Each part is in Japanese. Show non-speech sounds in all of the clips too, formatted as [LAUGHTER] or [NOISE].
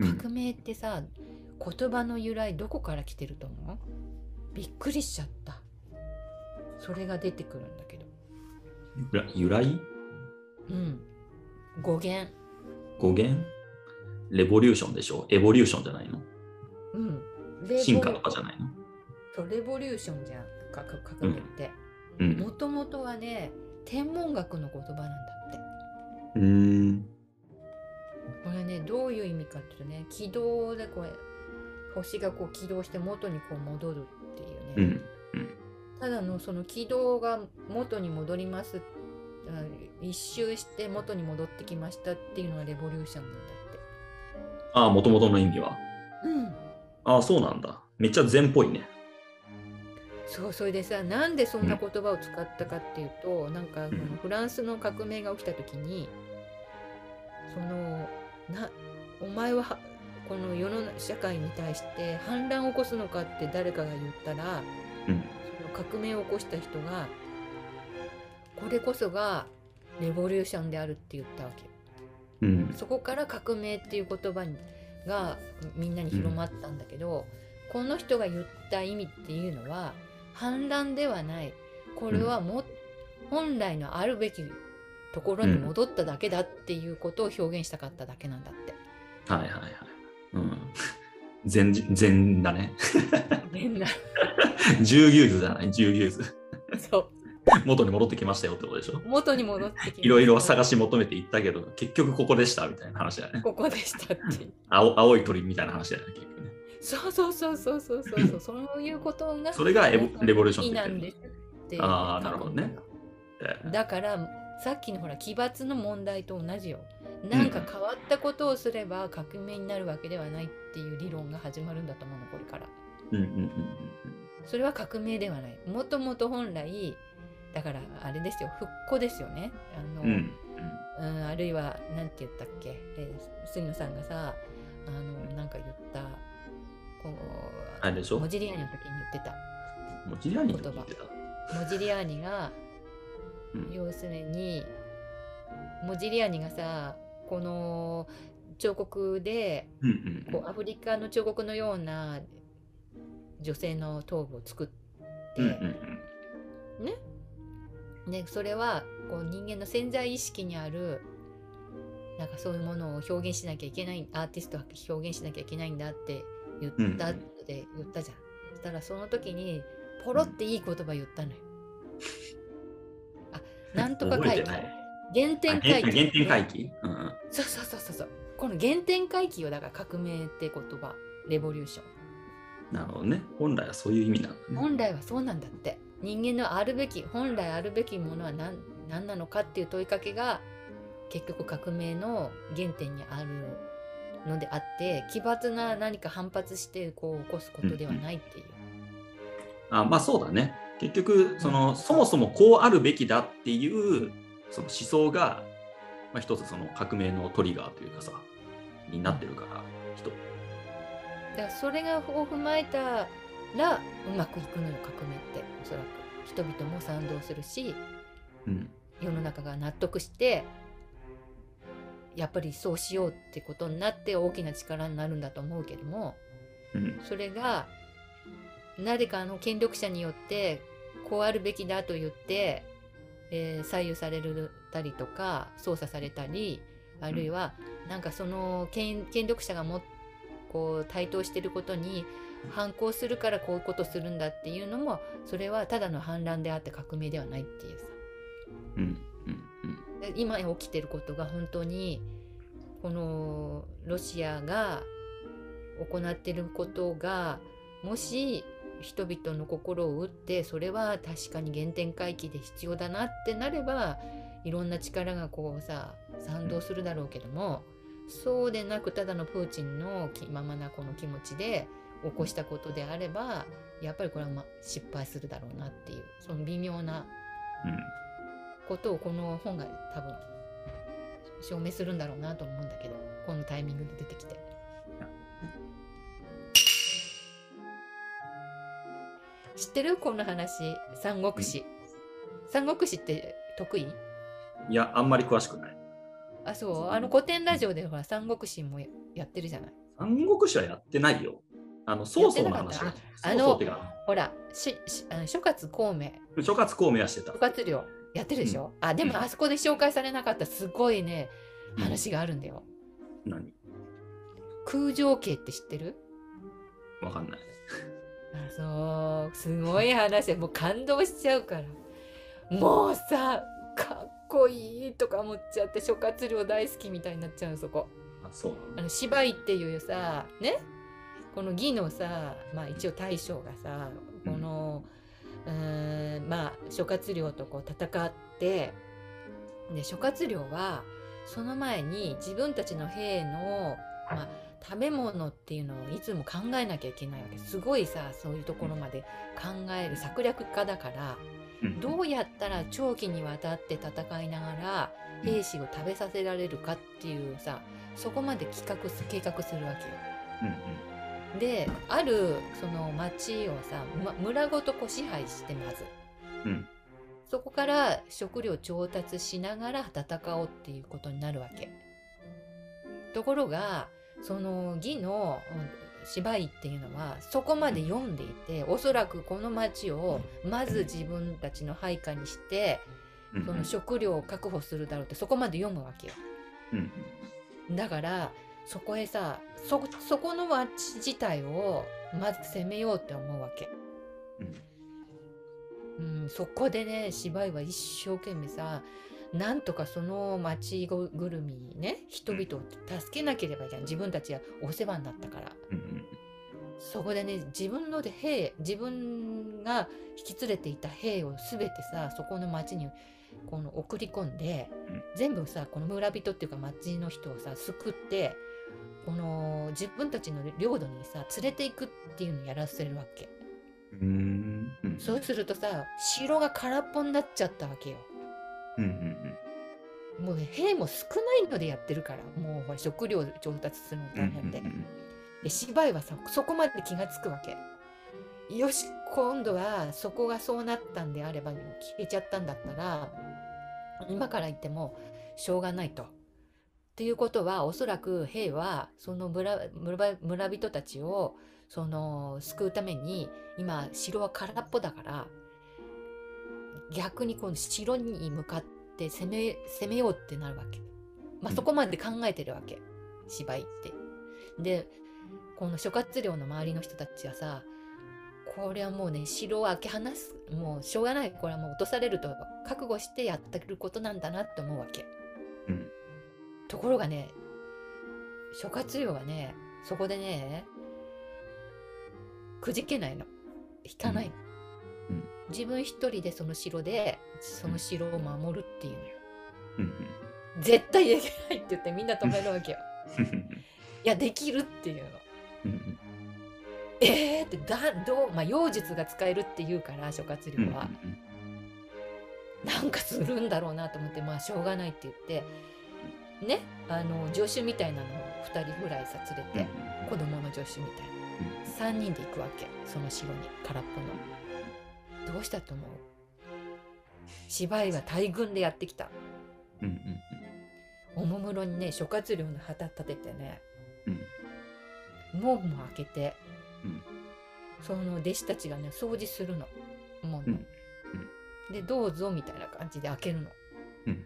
うん。革命ってさ、言葉の由来どこから来てると思う？びっくりしちゃった。それが出てくるんだけど。由来？うん。語源。語源？レボリューションでしょ？エボリューションじゃないの？うん。進化とかじゃないの？そうレボリューションじゃん。かか革命って。うん。もともとはね天文学の言葉なんだって。うーん。どういう意味かっていうとね軌道でこう星がこう軌道して元にこう戻るっていうね、うん。ただのその軌道が元に戻りますあ一周して元に戻ってきましたっていうのがレボリューションなんだああ、もともとの意味は？ってうんああ、そうなんだ。めっちゃ禅っぽいね。そうそれでさなんでそんな言葉を使ったかっていうと、なんかんこのフランスの革命が起きた時にそのなお前ははこの世の社会に対して反乱を起こすのかって誰かが言ったらうん。その革命を起こした人がこれこそがレボリューションであるって言ったわけようん。そこから革命っていう言葉にがみんなに広まったんだけど、この人が言った意味っていうのは反乱ではないこれはも、本来のあるべきところに戻っただけだっていうことを表現したかっただけなんだって。うん、はいはいはい。うん。[LAUGHS] 全、全だね。[LAUGHS] 全だ。十牛図じゃない、十牛図。そう。[LAUGHS] 元に戻ってきましたよってことでしょ元に戻ってきいろいろ探し求めていったけど結局ここでしたみたいな話だねここでしたって青青い鳥みたいな話だね結局ねそうそうそうそうそうそうそうそういうことがそれがエボレボリューションってってああなるほどねだからさっきのほら奇抜の問題と同じよ。なんか変わったことをすれば革命になるわけではないっていう理論が始まるんだと思うのこれから。うんうんうんそれは革命ではない。もともと本来だからあれですよ。復興ですよね。あの、うんうん。うんあるいはなんて言ったっけ、えー杉野さんがさあのなんか言った。こうあれでしょ？モジリアーニの時に言ってた。モジリアーニの時言ってた。モジリアーニが、うん要するにモジリアーニがさこの彫刻でこうアフリカの彫刻のような女性の頭部を作って、ねでそれはこう人間の潜在意識にあるなんかそういうものを表現しなきゃいけないアーティストは表現しなきゃいけないんだって言ったって言ったじゃん。そしたらその時にポロっていい言葉言ったのよ。あなんとか回帰。原あ点回帰。原原点回帰？うんうんそうそうそうそうそう。この原点回帰をだから革命って言葉レボリューション。なるほどね。本来はそういう意味なんだね。本来はそうなんだって人間のあるべき本来あるべきものは何何なのかっていう問いかけが結局革命の原点にあるのであって奇抜な何か反発してこう起こすことではないっていう。あまあそうだね。結局その、そもそもこうあるべきだっていうその思想が、まあ、一つその革命のトリガーというかさになってるから人。だからそれがを踏まえたらうまくいくのよ革命って。おそらく人々も賛同するしうん。世の中が納得してやっぱりそうしようってことになって大きな力になるんだと思うけどもうん。それが誰かの権力者によってこうあるべきだと言って、えー左右されるたりとか操作されたりあるいはなんかその権権力者がもこう台頭してることに反抗するからこういうことするんだっていうのもそれはただの反乱であって革命ではないっていうさ。うんうんで今起きてることが本当にこのロシアが行ってることがもし人々の心を打ってそれは確かに原点回帰で必要だなってなればいろんな力がこうさ賛同するだろうけどもそうでなくただのプーチンの気ままなこの気持ちで起こしたことであればやっぱりこれはま失敗するだろうなっていうその微妙なことをこの本が多分証明するんだろうなと思うんだけどこのタイミングで出てきて。知ってる？この話。三国志。三国志って得意？いやあんまり詳しくない。あそう？あの古典ラジオでほら三国志もやってるじゃない？三国志はやってないよ。あの、曹操の話あ曹操っていうか、ほらししあの諸葛孔明。諸葛孔明はしてた。諸。葛亮。やってるでしょ、あでもうん。あそこで紹介されなかったすごいねうん。話があるんだよ、何？空城計って知ってる？わかんない。あそうすごい話。でもう感動しちゃうから。もうさかっこいいとか思っちゃって諸葛亮大好きみたいになっちゃうのそこ。あ、そうあの芝居っていうさね？この義のさまあ一応大将がさこのうーんまあ諸葛亮とこう戦ってで諸葛亮はその前に自分たちの兵の、まあ、食べ物っていうのをいつも考えなきゃいけないわけ。すごいさそういうところまで考える策略家だからうん。どうやったら長期にわたって戦いながら兵士を食べさせられるかっていうさそこまで企画す計画するわけよ。うんうん。であるその町をさ、ま、村ごとこう支配してまずうん。そこから食料調達しながら戦おうっていうことになるわけ。ところがその義のうん芝居っていうのはそこまで読んでいておそらくこの町をまず自分たちの配下にしてうんその食料を確保するだろうってそこまで読むわけよ。うんだからそこへさそそこの町自体をまず攻めようって思うわけ。うん、そこでね芝居は一生懸命さなんとかその町ぐるみにね人々を助けなければいけない。自分たちはお世話になったから。うんうんそこでね自分ので兵自分が引き連れていた兵を全てさそこの町にこの送り込んで、うん全部さこの村人っていうか町の人をさ救ってこの自分たちの領土にさ連れていくっていうのをやらせるわけ。うん。うん。そうするとさ城が空っぽになっちゃったわけよ。うんうんもうね兵も少ないのでやってるからもうほら食料調達するのうん大変で。うんで芝居はさそこまで気がつくわけ。よし今度はそこがそうなったんであれば消えちゃったんだったら今から言ってもしょうがないと。っていうことはおそらく兵はその村村村人たちをその救うために今城は空っぽだから逆にこの城に向かって攻め攻めようってなるわけ。まあ、うん。そこまで考えてるわけ。芝居って。でこの諸葛亮の周りの人たちはさこれはもうね城を開け放す。もうしょうがない。これはもう落とされると覚悟してやってることなんだなって思うわけ。うん。ところがね諸葛亮はねそこでねくじけないの。引かないの、うん。うん自分一人でその城でその城を守るっていうのよ。うん。絶対できないって言ってみんな止めるわけよ。うん。いやできるっていうの。うん。えーってだどうまあ妖術が使えるって言うから諸葛うん亮は、なんかするんだろうなと思ってまあしょうがないって言ってねあの助手みたいなのを2人ぐらいさ連れて、子供の助手みたいな。3人で行くわけその城に空っぽのどうしたと思う？芝居は大軍でやってきた。うんうんおもむろにね諸葛亮の旗立ててねうん。門も開けて、うん。その弟子たちがね掃除するの。門の、うん。でどうぞみたいな感じで開けるの。うん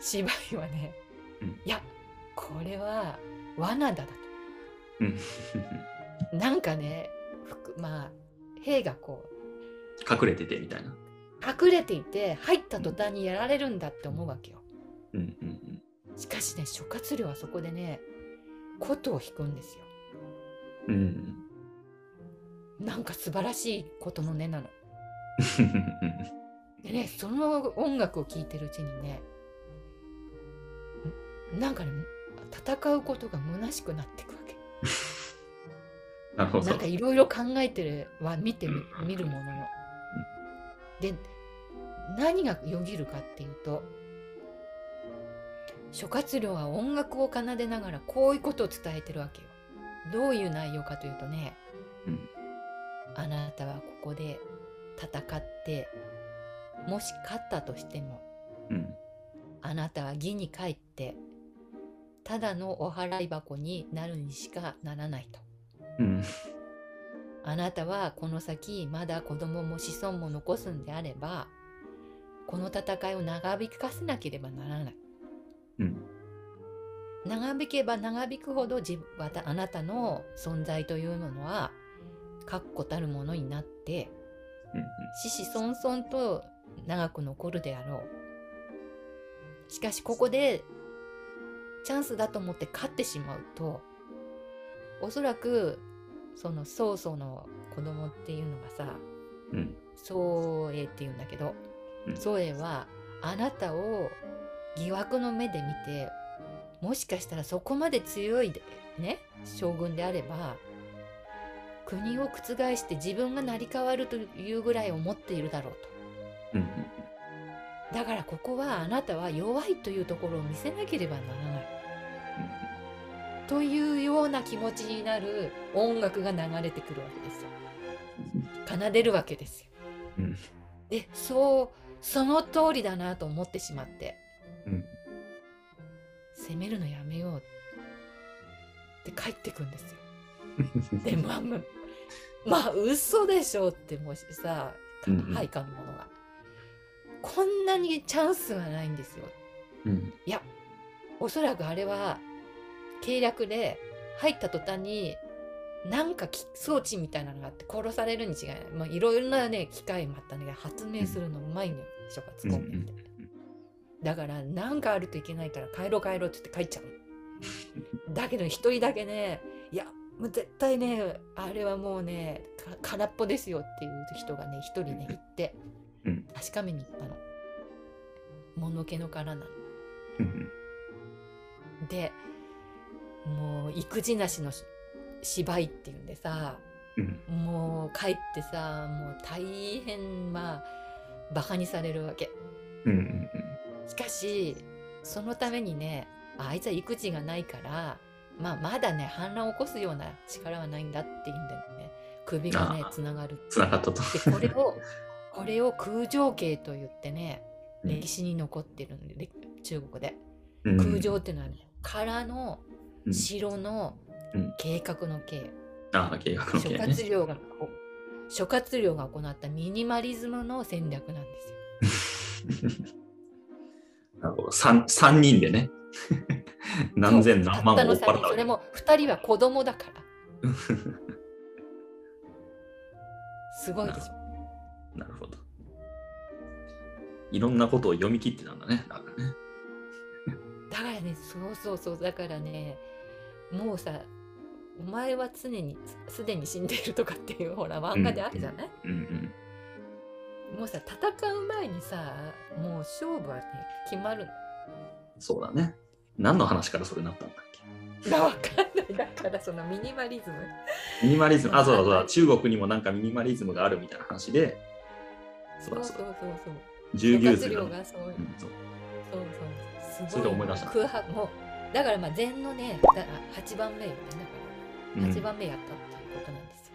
芝居はね、うん。いやこれは罠だだうん。となんかねまあ兵がこう隠れててみたいな。隠れていて入った途端にやられるんだって思うわけようんうんしかしね諸葛亮はそこでね琴を弾くんですようん。うん。なんか素晴らしいことの音なの [LAUGHS] でねその音楽を聴いてるうちにねんなんかね戦うことが虚しくなっていくわけ [LAUGHS] なるほど。なんかいろいろ考えてるは見てみ見るものの。で何がよぎるかっていうと諸葛亮は音楽を奏でながらこういうことを伝えてるわけよ。どういう内容かというとね、うんあなたはここで戦ってもし勝ったとしてもうん。あなたは義に帰ってただのお払い箱になるにしかならないと。うん。あなたはこの先まだ子供も子孫も残すんであればこの戦いを長引かせなければならない。うん。長引けば長引くほど自わたあなたの存在というものは確固たるものになってうん。子々孫々と長く残るであろう。しかしここでチャンスだと思って勝ってしまうとおそらくその曹操の子供っていうのがさうん。っていうんだけどうんはあなたを疑惑の目で見てもしかしたらそこまで強いね将軍であれば国を覆して自分が成り代わるというぐらい思っているだろうと。うん。だからここはあなたは弱いというところを見せなければならない。というような気持ちになる音楽が流れてくるわけですよ。奏でるわけですよ。うん。で、そう、その通りだなと思ってしまって、うん。責めるのやめようって帰ってくんですよ。[LAUGHS] で、まあ、まあまあ、嘘でしょってもしさ、うんうん配下の者が。こんなにチャンスがないんですよ。うん。いや、おそらくあれは、計略で入った途端に、なんかき装置みたいなのがあって殺されるに違いない。まあ、いろいろなね、機械もあったんだけど、発明するのうまいのよ、諸葛孔明って。だから、なんかあるといけないから、帰ろう帰ろうって言って帰っちゃう。だけど、一人だけね、いや、もう絶対ね、あれはもうね、か空っぽですよっていう人がね、一人ね、行って、うん確かめに行ったの。物気の殻なの。うん。でもう育児なしのし芝居っていうんでさうん。もう帰ってさもう大変まあバカにされるわけうん。うん。しかしそのためにねああいつは育児がないからまあまだね反乱を起こすような力はないんだっていうんでね首がねつながるつながったと。でこれをこれを空城計と言ってねうん歴史に残ってるので中国でうん空城っていうのはね殻のうん城のうん計画の計、ああ、計画の諸計ね。葛亮が諸葛亮が行ったミニマリズムの戦略なんですよ。[LAUGHS] なるほど。三三人でね。[LAUGHS] 何千何万たっ3払ったそれも2人は子供だから [LAUGHS] すごいでしょ。なるほど。いろんなことを読み切ってたんだね。だからね。だからねそうそうそうだからねもうさお前は常にすでに死んでいるとかっていう [LAUGHS] ほら漫画であるじゃない、うんうん。もうさ戦う前にさもう勝負はね決まるの。そうだね。何の話からそれになったんだっけ？がわかんない。だからそのミニマリズム。ミニマリズム？あ、そうだそうだ。中国にもなんかミニマリズムがあるみたいな話で、そうだそそう。そうそう従業諸葛亮数がそうそううんそう。そうすそれで思い出した。空白もうだからまあ禅のねだ8番目よねだから。うん。8番目やったっていうことなんです